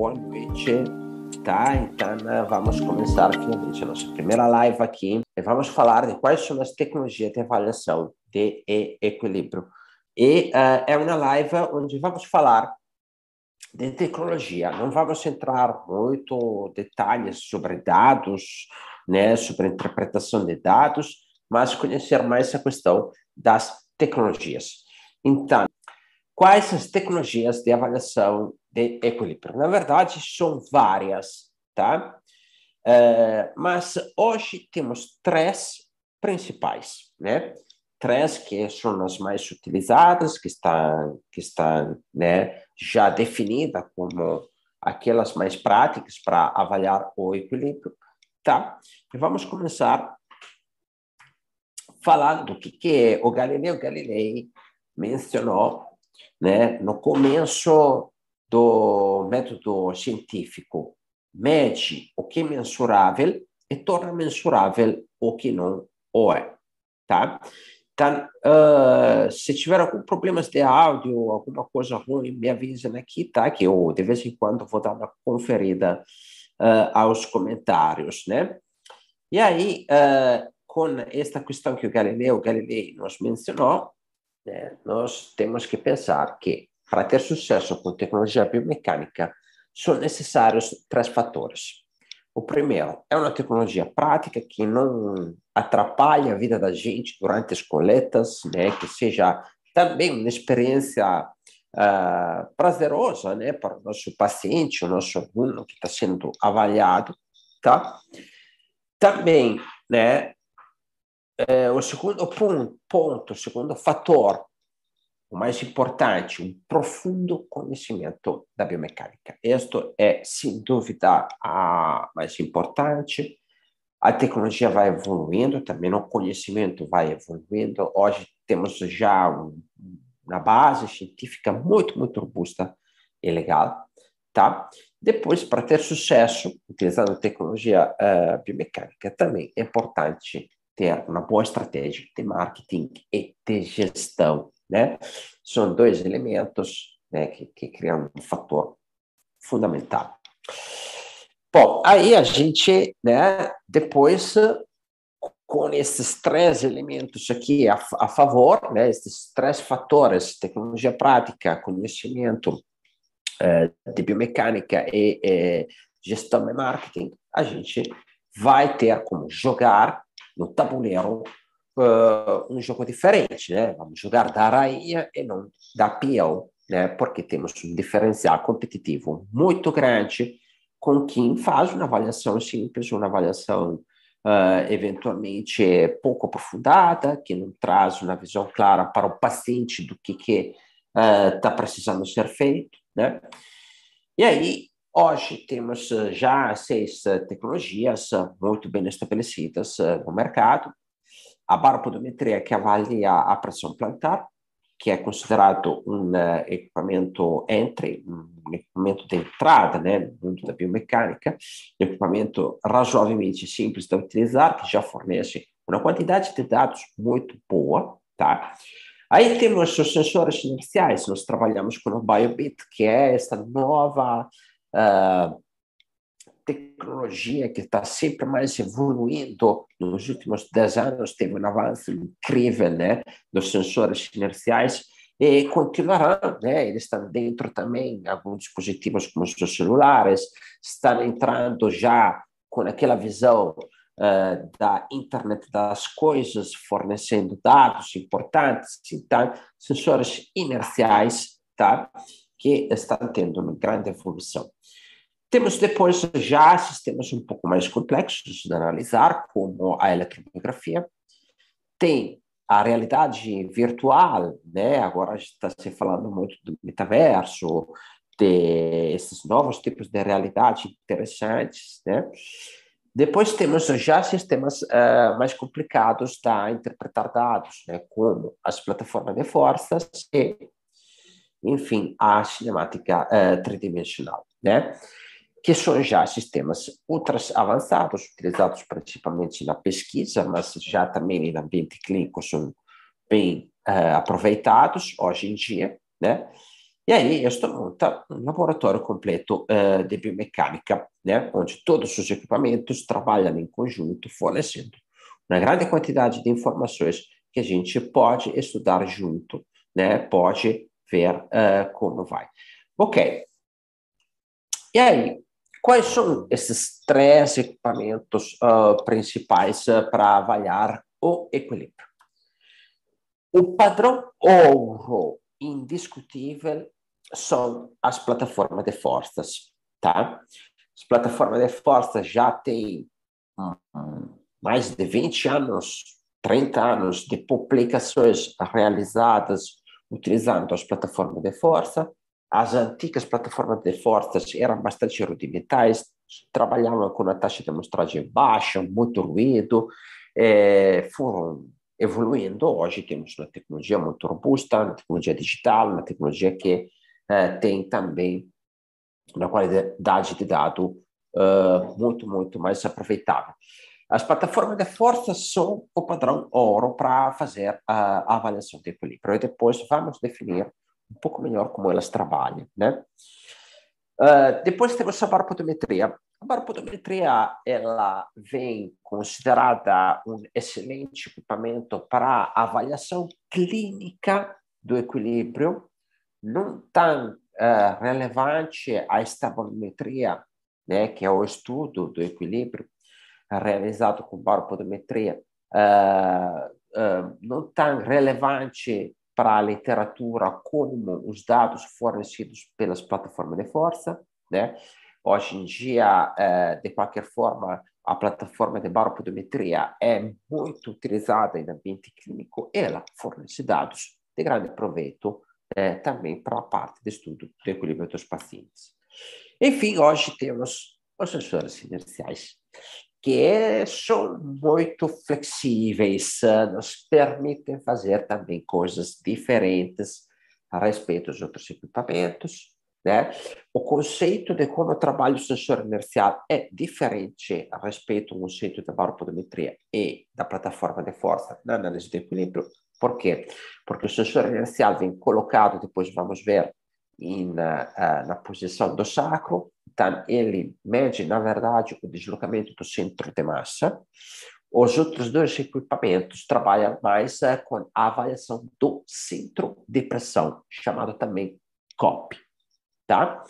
boa noite. Tá, então né, vamos começar finalmente a nossa primeira live aqui e vamos falar de quais são as tecnologias de avaliação de equilíbrio. E uh, é uma live onde vamos falar de tecnologia. Não vamos entrar muito detalhes sobre dados, né, sobre interpretação de dados, mas conhecer mais a questão das tecnologias. Então, quais as tecnologias de avaliação de equilíbrio? Na verdade, são várias, tá? Uh, mas hoje temos três principais, né? Três que são as mais utilizadas, que estão, que estão né, já definidas como aquelas mais práticas para avaliar o equilíbrio, tá? E vamos começar falando do que, que o Galileu Galilei mencionou né, no começo do método científico, mede o que é mensurável e torna mensurável o que não o é. Tá? Então, uh, se tiver algum problemas de áudio, alguma coisa ruim, me avisem aqui, tá? Que eu, de vez em quando, vou dar uma conferida uh, aos comentários, né? E aí, uh, com esta questão que o Galileu Galilei nos mencionou, né, nós temos que pensar que, para ter sucesso com tecnologia biomecânica, são necessários três fatores. O primeiro é uma tecnologia prática que não atrapalhe a vida da gente durante as coletas, né, que seja também uma experiência uh, prazerosa né, para o nosso paciente, o nosso aluno que está sendo avaliado. Tá? Também né, eh, o segundo ponto, ponto, o segundo fator, o mais importante, um profundo conhecimento da biomecânica. Isto é, sem dúvida, a mais importante. A tecnologia vai evoluindo, também o conhecimento vai evoluindo. Hoje temos já um, uma base científica muito, muito robusta e legal. Tá? Depois, para ter sucesso utilizando tecnologia uh, biomecânica, também é importante ter uma boa estratégia de marketing e de gestão, né? São dois elementos né, que, que criam um fator fundamental. Bom, aí a gente, né, depois, com esses três elementos aqui a, a favor, né, esses três fatores, tecnologia prática, conhecimento eh, de biomecânica e, e gestão e marketing, a gente vai ter como jogar no tabuleiro uh, um jogo diferente, né? Vamos jogar da rainha e não da peão, né? Porque temos um diferencial competitivo muito grande com quem faz uma avaliação simples, uma avaliação uh, eventualmente pouco aprofundada, que não traz uma visão clara para o paciente do que que está uh, precisando ser feito, né? E aí Hoje temos já seis tecnologias muito bem estabelecidas no mercado. A baropodometria, que avalia a pressão plantar, que é considerado um equipamento entre, um equipamento de entrada né, no mundo da biomecânica, um equipamento razoavelmente simples de utilizar, que já fornece uma quantidade de dados muito boa, tá? Aí temos os sensores inerciais, nós trabalhamos com o BioBit, que é essa nova uh, tecnologia que está sempre mais evoluindo. Nos últimos 10 anos teve um avanço incrível né, dos sensores inerciais e continuarão, né? Eles estão dentro também alguns dispositivos como os celulares, estão entrando já com aquela visão uh, da internet das coisas, fornecendo dados importantes, então sensores inerciais, tá? Que estão tendo uma grande evolução. Temos depois já sistemas um pouco mais complexos de analisar, como a eletromiografia. Tem a realidade virtual, né? Agora está se falando muito do metaverso, de esses novos tipos de realidade interessantes, né? Depois temos já sistemas uh, mais complicados para interpretar dados, né? Como as plataformas de forças e, enfim, a cinemática uh, tridimensional, né? Que são já sistemas ultra avançados, utilizados principalmente na pesquisa, mas já também no ambiente clínico são bem uh, aproveitados hoje em dia, né? E aí questo monta um laboratório completo uh, de biomecânica, né? onde todos os equipamentos trabalham em conjunto, fornecendo uma grande quantidade de informações que a gente pode estudar junto, né? pode ver uh, como vai. Ok. E aí, quais são esses três equipamentos uh, principais para avaliar o equilíbrio? O padrão ouro indiscutível são as plataformas de forças, tá? As plataformas de forças já têm hum, mais de 20 anos, 30 anos de publicações realizadas utilizando as plataformas de força. As antigas plataformas de forças eram bastante rudimentais, trabalhavam com uma taxa de amostragem baixa, muito ruído, é, foram evoluindo. Hoje temos uma tecnologia muito robusta, uma tecnologia digital, uma tecnologia que é, tem também uma qualidade de dado uh, muito, muito mais aproveitável. As plataformas de força são o padrão ouro para fazer a, avaliação de equilíbrio. E depois vamos definir um pouco melhor como elas trabalham. Né? Uh, depois temos a baropotometria. A baropotometria ela vem considerada um excelente equipamento para avaliação clínica do equilíbrio não tão uh, relevante a estabometria, né, que é o estudo do equilíbrio realizado com baropodometria, uh, uh, não tão relevante para a literatura como os dados fornecidos pelas plataformas de força, né? Hoje em dia, de qualquer forma, a plataforma de baropodometria é muito utilizada em ambiente clínico, ela fornece dados de grande proveito é, também para a parte de estudo do equilíbrio dos pacientes. Enfim, hoje temos os sensores inerciais, que são muito flexíveis, nos permitem fazer também coisas diferentes a respeito dos outros equipamentos. Né? O conceito de como trabalha o sensor inercial é diferente a respeito do conceito da baropodometria e da plataforma de força na análise de equilíbrio, por quê? Porque o sensor inercial vem colocado, depois vamos ver, in, uh, na posição do sacro, então ele mede, na verdade, o deslocamento do centro de massa. Os outros dois equipamentos trabalham mais uh, com a avaliação do centro de pressão, chamado também COP. Tá?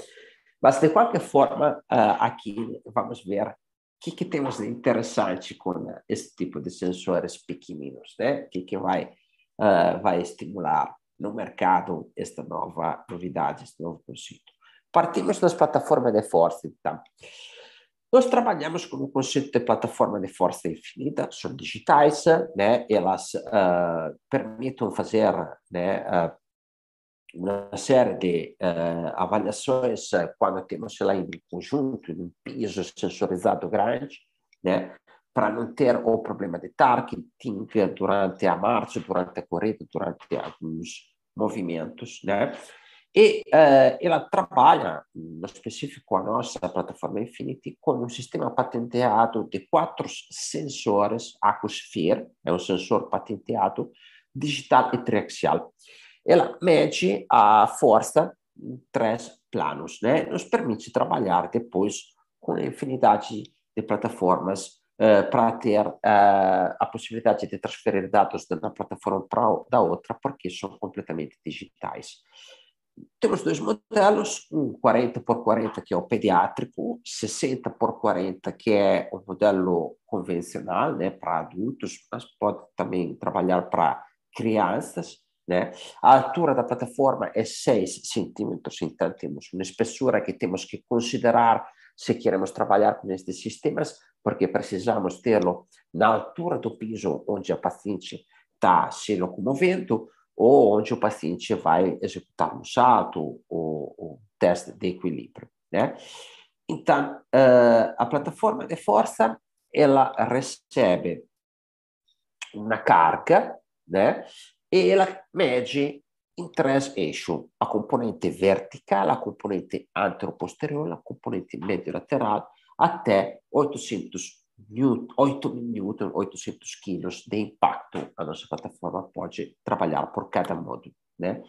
Mas, de qualquer forma, uh, aqui vamos ver o que, que temos de interessante com esse tipo de sensores pequeninos, né? O que, que vai uh, vai estimular no mercado esta nova novidade, este novo conceito. Partimos das plataformas de força, então. Nós trabalhamos com o conceito de plataforma de força infinita, são digitais, né? elas uh, permitem fazer né, uh, uma série de uh, avaliações quando temos ela em conjunto, em um piso sensorizado grande, né? para não ter o problema de targeting durante a marcha, durante a corrida, durante alguns movimentos, né? E uh, ela trabalha, no específico a nossa plataforma Infinity, com um sistema patenteado de quatro sensores Acosphere, é um sensor patenteado digital e triaxial. Ela mede a força em três planos, né? Nos permite trabalhar depois com infinidade de plataformas uh, para ter uh, a possibilidade de transferir dados de uma plataforma para da outra, porque são completamente digitais. Temos dois modelos, um 40 por 40 que é o pediátrico, 60 por 40 que é o modelo convencional, né, para adultos, mas pode também trabalhar para crianças, né? A altura da plataforma é 6 centímetros, então temos uma espessura que temos que considerar se queremos trabalhar com estes sistemas, porque precisamos tê-lo na altura do piso onde a paciente está se locomovendo ou onde o paciente vai executar um salto ou, ou teste de equilíbrio, né? Então, uh, a plataforma de força, ela recebe uma carga, né? E ela mede em três eixos: a componente vertical, a componente anteroposterior, a componente medio-lateral, até 800 Newton, 8 Newton, 800 quilos de impacto a nossa plataforma pode trabalhar por cada módulo, né?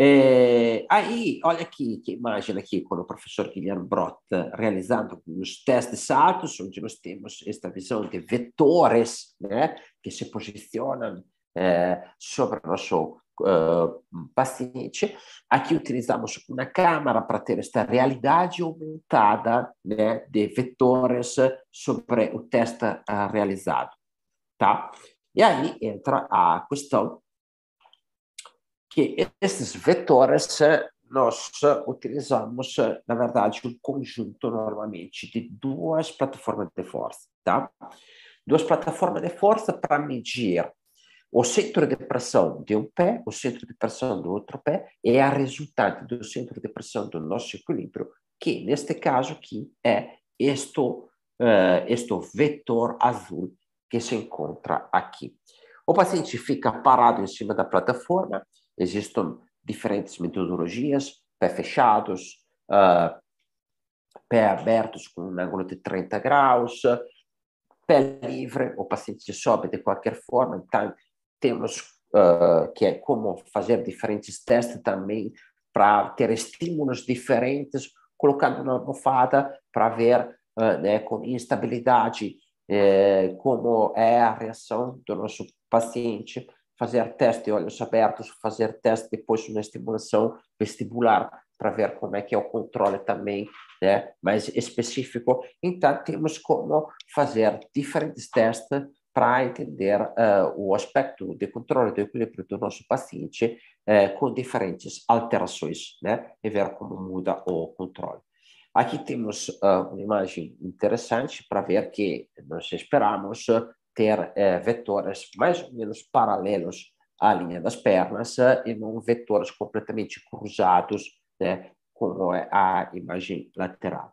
É, aí, olha aqui, que imagem aqui com o professor Guilherme Brot realizando os testes saltos, onde nós temos esta visão de vetores né, que se posicionam é, sobre o nosso paciente. Aqui utilizamos uma câmera para ter esta realidade aumentada né, de vetores sobre o teste uh, realizado. Tá? E aí entra a questão que esses vetores nós utilizamos, na verdade, um conjunto normalmente de duas plataformas de força, tá? Duas plataformas de força para medir o centro de pressão de um pé, o centro de pressão do outro pé, é a resultante do centro de pressão do nosso equilíbrio, que neste caso aqui é este, uh, este vetor azul que se encontra aqui. O paciente fica parado em cima da plataforma, existem diferentes metodologias, pé fechados, uh, pé abertos com um ângulo de 30 graus, pé livre, o paciente sobe de qualquer forma, então temos uh, que é como fazer diferentes testes também para ter estímulos diferentes, colocando na almofada para ver uh, né, com instabilidade eh, como é a reação do nosso paciente, fazer teste de olhos abertos, fazer teste depois de uma estimulação vestibular para ver como é que é o controle também, né, mais específico. Então, temos como fazer diferentes testes para entender uh, o aspecto de controle do equilíbrio do nosso paciente uh, com diferentes alterações, né? E ver como muda o controle. Aqui temos uh, uma imagem interessante para ver que nós esperamos ter vetores mais ou menos paralelos à linha das pernas e não vetores completamente cruzados, né? Como é a imagem lateral.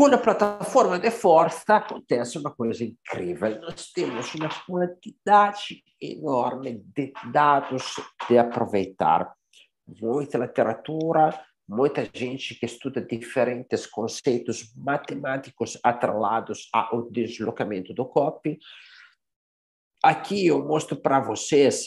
Com a plataforma de força acontece uma coisa incrível. Nós temos uma quantidade enorme de dados de aproveitar. Muita literatura, muita gente que estuda diferentes conceitos matemáticos atrelados ao deslocamento do corpo. Aqui eu mostro para vocês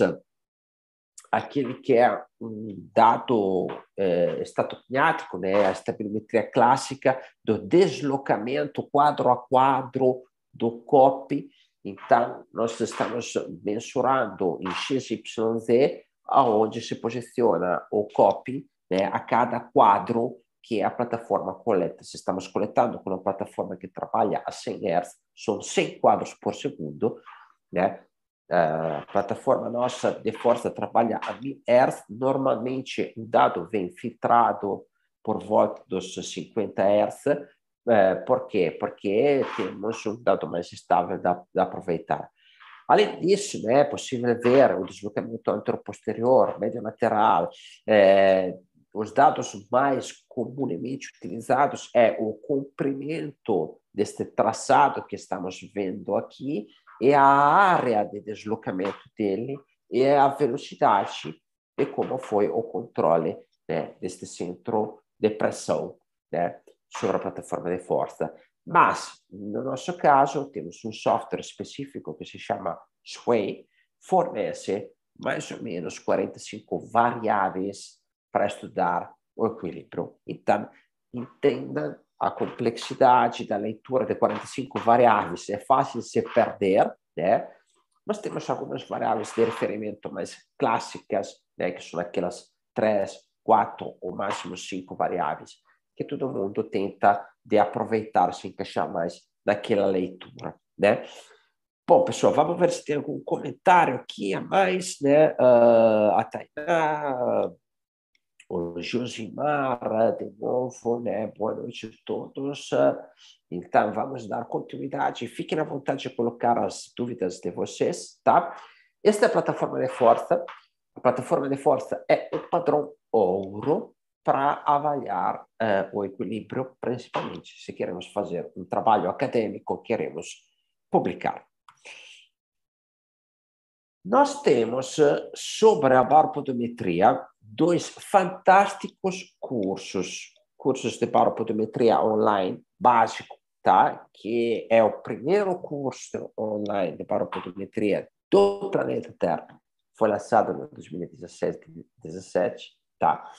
aquele que é um dado é, estatocognático, né, a estabilometria clássica do deslocamento quadro a quadro do COP. Então, nós estamos mensurando em XYZ aonde se posiciona o COP né, a cada quadro que a plataforma coleta. Se estamos coletando com uma plataforma que trabalha a 100 Hz, são 100 quadros por segundo, né? A plataforma nossa de força trabalha a 1000 Hz. Normalmente, o dado vem filtrado por volta dos 50 Hz. por quê? Porque temos um dado mais estável da, da aproveitar. Além disso, né, é possível ver o deslocamento anteroposterior, médio lateral. É, os dados mais comumente utilizados é o comprimento deste traçado que estamos vendo aqui é a área de deslocamento dele e a velocidade e como foi o controle né, deste centro de pressão né, sobre a plataforma de força. Mas, no nosso caso, temos um software específico que se chama Sway, fornece mais ou menos 45 variáveis para estudar o equilíbrio. Então, entenda a complexidade da leitura de 45 variáveis é fácil se perder, né? Mas temos algumas variáveis de referimento mais clássicas, né? que são aquelas três, quatro ou máximo cinco variáveis, que todo mundo tenta de aproveitar, se encaixar mais naquela leitura, né? Bom, pessoal, vamos ver se tem algum comentário aqui a mais, né? Uh, a Tainá, o Josimar, de novo, né? Boa noite a todos. Então, vamos dar continuidade. Fiquem à vontade de colocar as dúvidas de vocês, tá? Esta é a plataforma de força. A plataforma de força é o padrão ouro para avaliar uh, o equilíbrio, principalmente se queremos fazer um trabalho acadêmico, queremos publicar. Nós temos sobre a baropodometria dois fantásticos cursos, cursos de baropodometria online básico, tá? Que é o primeiro curso online de baropodometria do planeta Terra. foi lançado em 2017, 2017, tá?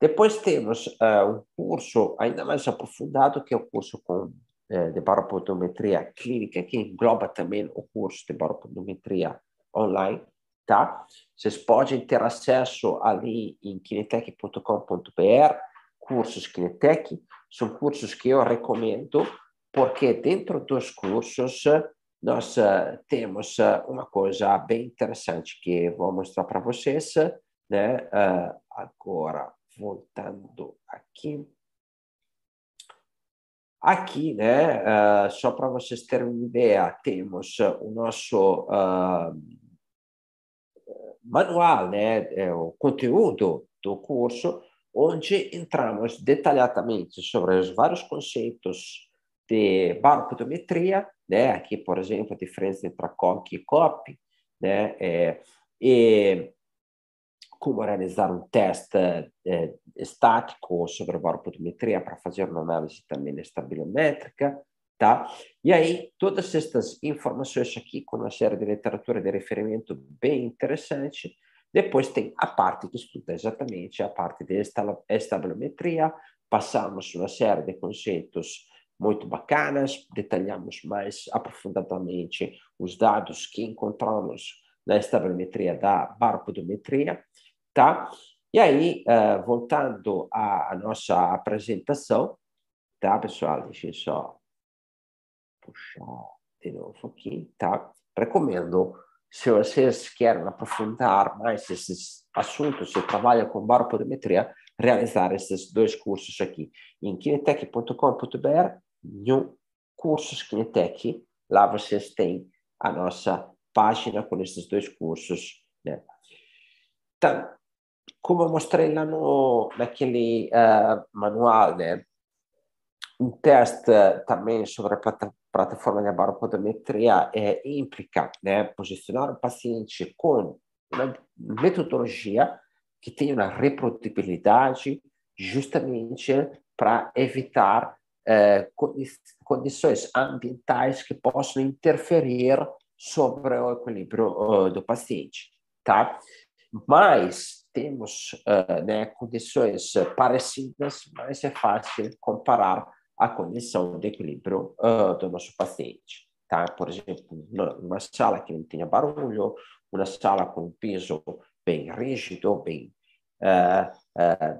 Depois temos uh, um curso ainda mais aprofundado, que é o curso com, uh, de baropodometria clínica, que engloba também o curso de baropodometria online, tá? Vocês podem ter acesso ali em kinetec.com.br, cursos Kinetec, são cursos que eu recomendo, porque dentro dos cursos nós uh, temos uh, uma coisa bem interessante que vou mostrar para vocês, né? Uh, agora, voltando aqui. Aqui, né, só para vocês terem uma ideia, temos o nosso manual, né, é o conteúdo do curso, onde entramos detalhadamente sobre os vários conceitos de baropodometria, né? Aqui, por exemplo, a diferença entre a COC e COP, né? É, e como realizar um teste é, estático sobre a baropodometria para fazer uma análise também estabilométrica, tá? E aí, todas estas informações aqui, com uma série de literatura de referimento bem interessante, depois tem a parte que estuda exatamente a parte de estabilometria, passamos uma série de conceitos muito bacanas, detalhamos mais aprofundadamente os dados que encontramos na estabilometria da baropodometria, tá? E aí, uh, voltando à, nossa apresentação, tá, pessoal? Deixa eu só puxar de novo aqui, tá? Recomendo, se vocês querem aprofundar mais esses assuntos, se trabalham com baropodometria, realizar esses dois cursos aqui em kinetec.com.br no Cursos Kinetec. Lá vocês têm a nossa página com esses dois cursos. Né? Então, como eu mostrei lá no, naquele uh, manual, né? um teste também sobre a plata, plataforma de baropodometria é, implica né? posicionar o paciente com uma metodologia que tenha uma reprodutibilidade justamente para evitar eh, condições ambientais que possam interferir sobre o equilíbrio uh, do paciente, tá? Mas temos uh, né, condições parecidas, mas é fácil comparar a condição de equilíbrio uh, do nosso paciente, tá? Por exemplo, numa sala que não tenha barulho, uma sala com um piso bem rígido, bem,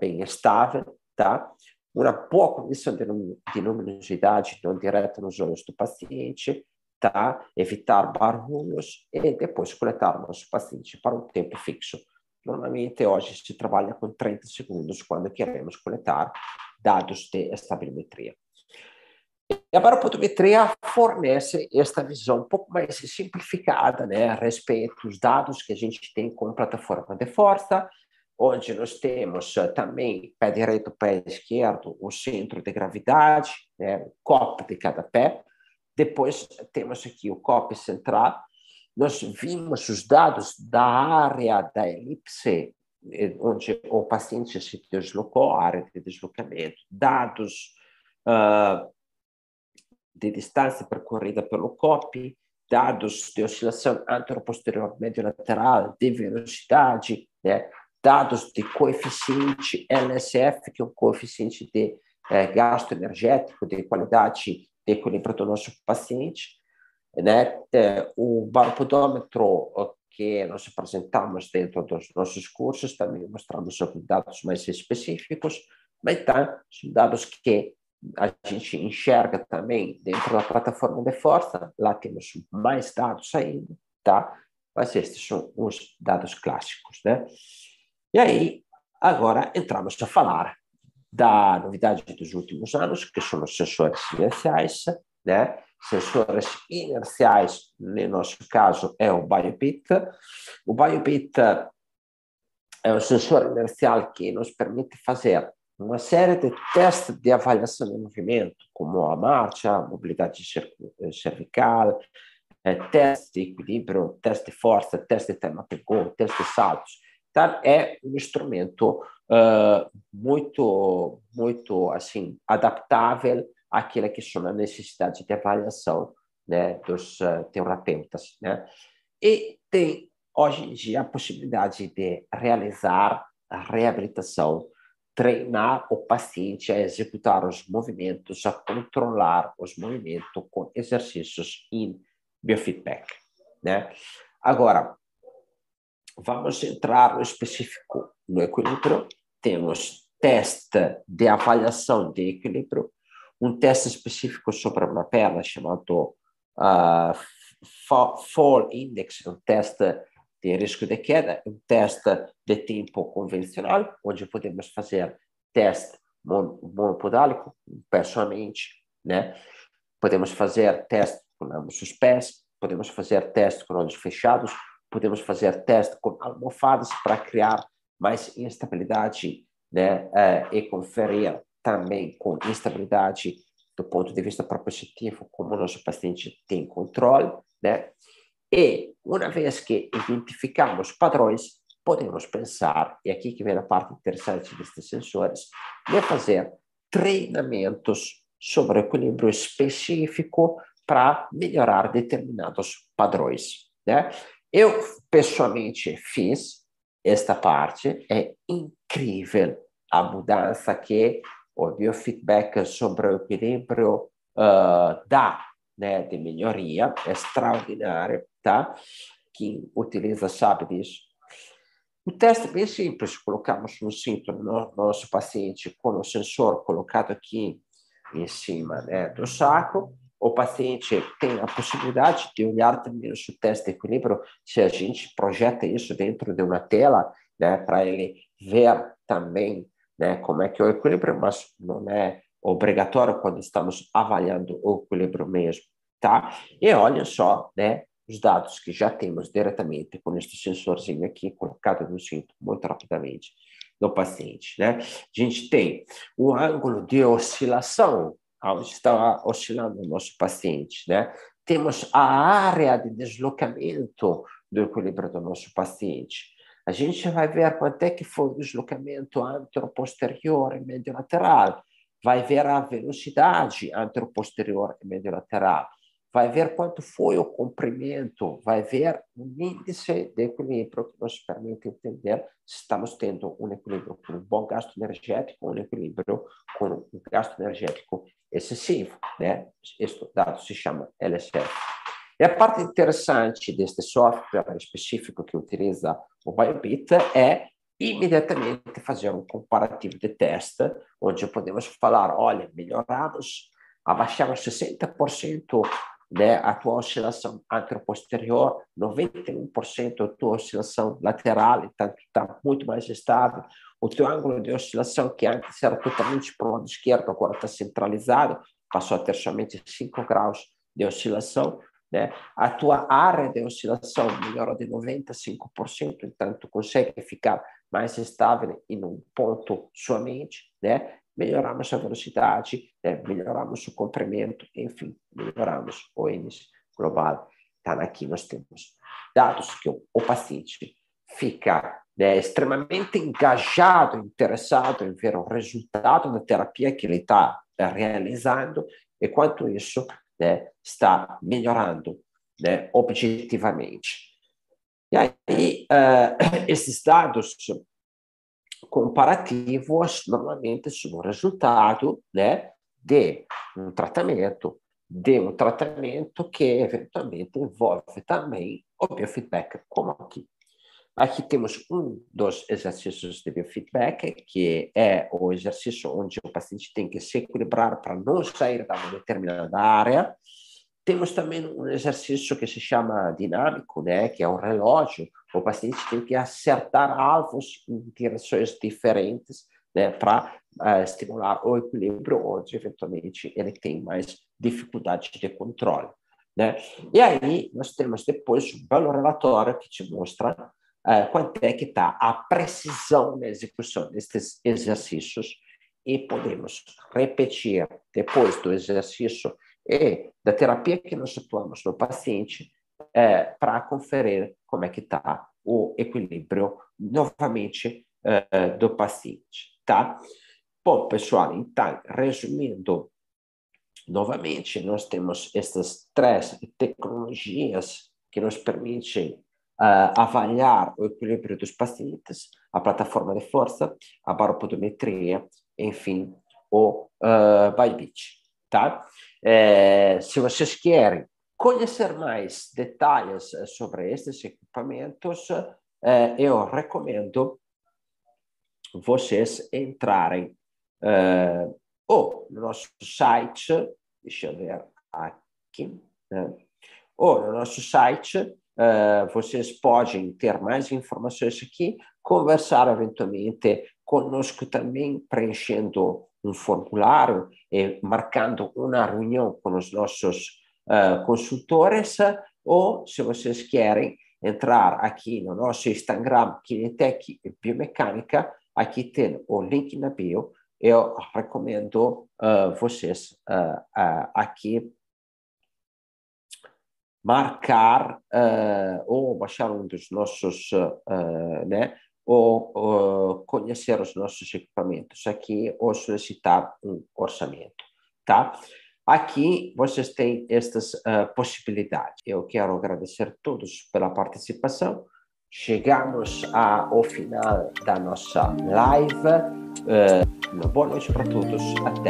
bem estável, tá? uma boa condição de, de luminosidade não direta nos olhos do paciente, tá? evitar barulhos e depois coletar o nosso paciente para um tempo fixo. Normalmente, hoje, se trabalha com 30 segundos quando queremos coletar dados de estabilometria. E a baropodometria fornece esta visão um pouco mais simplificada né, a respeito dos dados que a gente tem com a plataforma de força, onde nós temos eh, também pé direito, pé esquerdo, o centro de gravidade, né, o copo de cada pé. Depois temos aqui o copo central. Nós vimos os dados da área da elipse, eh, onde o paciente se deslocou, a área de deslocamento, dados uh, de distância percorrida pelo COP, dados de oscilação anteroposterior médio lateral, de velocidade, né? dados de coeficiente LSF, que é um coeficiente de é, gasto energético, de qualidade de equilíbrio do nosso paciente, né? É, o baropodômetro que nós apresentamos dentro dos nossos cursos, também mostramos dados mais específicos, mas tá, são dados que a gente enxerga também dentro da plataforma de força, lá temos mais dados ainda, tá? Mas estes são os dados clássicos, né? E aí, agora entramos a falar da novidade dos últimos anos, que são os sensores inerciais, né? Sensores inerciais, no nosso caso, é o BioBit. O BioBit é um sensor inercial que nos permite fazer uma série de testes de avaliação de movimento, como a marcha, a mobilidade cervical, é, teste de equilíbrio, teste de força, teste de termopegou, teste de saltos tá? é um instrumento uh, muito, muito assim adaptável àquela que são as necessidades de avaliação né, dos uh, terapeutas. Né? E tem hoje em dia, a possibilidade de realizar a reabilitação, treinar o paciente a executar os movimentos, a controlar os movimentos com exercícios em biofeedback. Né? Agora, vamos entrar no específico no equilíbrio. Temos teste de avaliação de equilíbrio, um teste específico sobre uma perna chamado uh, Fall Index, um teste de risco de queda, um teste de tempo convencional, onde podemos fazer teste monopodálico, pessoalmente, né? Podemos fazer teste com ambos os pés, podemos fazer teste com olhos fechados, podemos fazer teste com almofadas para criar mais instabilidade né? Uh, e conferir também com instabilidade do ponto de vista propositivo, como o nosso paciente tem controle, né? E, uma vez que identificamos padrões, podemos pensar, e aqui que vem a parte interessante destes sensores, de fazer treinamentos sobre equilíbrio específico para melhorar determinados padrões. Né? Eu, pessoalmente, fiz esta parte, é incrível a mudança que o biofeedback sobre o equilíbrio uh, dá né, de melhoria, é extraordinário, tá? Quem utiliza sabe disso. O teste é bem simples, colocamos um cinto no nosso paciente com o sensor colocado aqui em cima né, do saco, o paciente tem a possibilidade de olhar também o teste de equilíbrio, se a gente projeta isso dentro de uma tela, né, para ele ver também né, como é que é o equilíbrio, mas não é obrigatório quando estamos avaliando o equilíbrio mesmo, tá? E olha só, né, os dados que já temos diretamente com este sensorzinho aqui colocado no cinto, muito rapidamente, no paciente, né? A gente tem o ângulo de oscilação, onde está oscilando o nosso paciente, né? Temos a área de deslocamento do equilíbrio do nosso paciente. A gente vai ver quanto é que foi o deslocamento anteroposterior e médio lateral, vai ver a velocidade anteroposterior e médio lateral, vai ver quanto foi o comprimento, vai ver o índice de equilíbrio que nos permite entender se estamos tendo um equilíbrio com um bom gasto energético ou um equilíbrio com um gasto energético excessivo. Né? Este dado se chama LSF. E a parte interessante deste software específico que utiliza o Biobit é imediatamente fazer um comparativo de teste, onde podemos falar, olha, melhoramos, abaixamos 60% né, a tua oscilação anteroposterior, 91% a tua oscilação lateral, então está muito mais estável. O teu ângulo de oscilação, que antes era totalmente para o lado esquerdo, agora está centralizado, passou a ter somente 5 graus de oscilação. Né? A tua área de oscilação melhora de 95%, então tu consegue ficar mais estável em um ponto somente, né? melhoramos a velocidade, né? melhoramos o comprimento, enfim, melhoramos o índice global. Então, aqui nós temos dados que o, o paciente fica né, extremamente engajado, interessado em ver o resultado da terapia que ele está realizando, e quanto isso né, está melhorando né, objetivamente. E aí, uh, esses dados comparativos normalmente são resultado né, de um tratamento, de um tratamento que eventualmente envolve também o biofeedback, como aqui. Aqui temos um dos exercícios de biofeedback, que é o exercício onde o paciente tem que se equilibrar para não sair da determinada área. Temos também um exercício que se chama dinâmico, né, que é um relógio. O paciente tem que acertar alvos em direções diferentes né, para uh, eh, estimular o equilíbrio, onde eventualmente ele tem mais dificuldade de controle. Né? E aí nós temos depois um belo relatório que te mostra uh, quanto é que está a precisão na execução destes exercícios e podemos repetir depois do exercício e da terapia que nós atuamos no paciente é, para conferir como é que está o equilíbrio novamente é, do paciente, tá? Bom, pessoal, então, resumindo novamente, nós temos essas três tecnologias que nos permitem uh, avaliar o equilíbrio dos pacientes, a plataforma de força, a baropodometria, enfim, o uh, Bybit, tá? É, se vocês querem conhecer mais detalhes sobre estes equipamentos, é, eu recomendo vocês entrarem é, ou no nosso site, deixa eu ver aqui, né? ou no nosso site, vocês podem ter mais informações aqui, conversar eventualmente conosco também, preenchendo um formulário e marcando uma reunião com os nossos uh, consultores, ou se vocês querem entrar aqui no nosso Instagram, Kinetec Biomecânica, aqui tem o link na bio, eu recomendo uh, vocês aqui marcar uh, ou baixar um dos nossos, uh, né, ou uh, conhecer os nossos equipamentos aqui ou solicitar um orçamento, tá? Aqui vocês têm estas possibilidades. Eu quero agradecer a todos pela participação. Chegamos ao final da nossa live. uma boa noite para todos. Até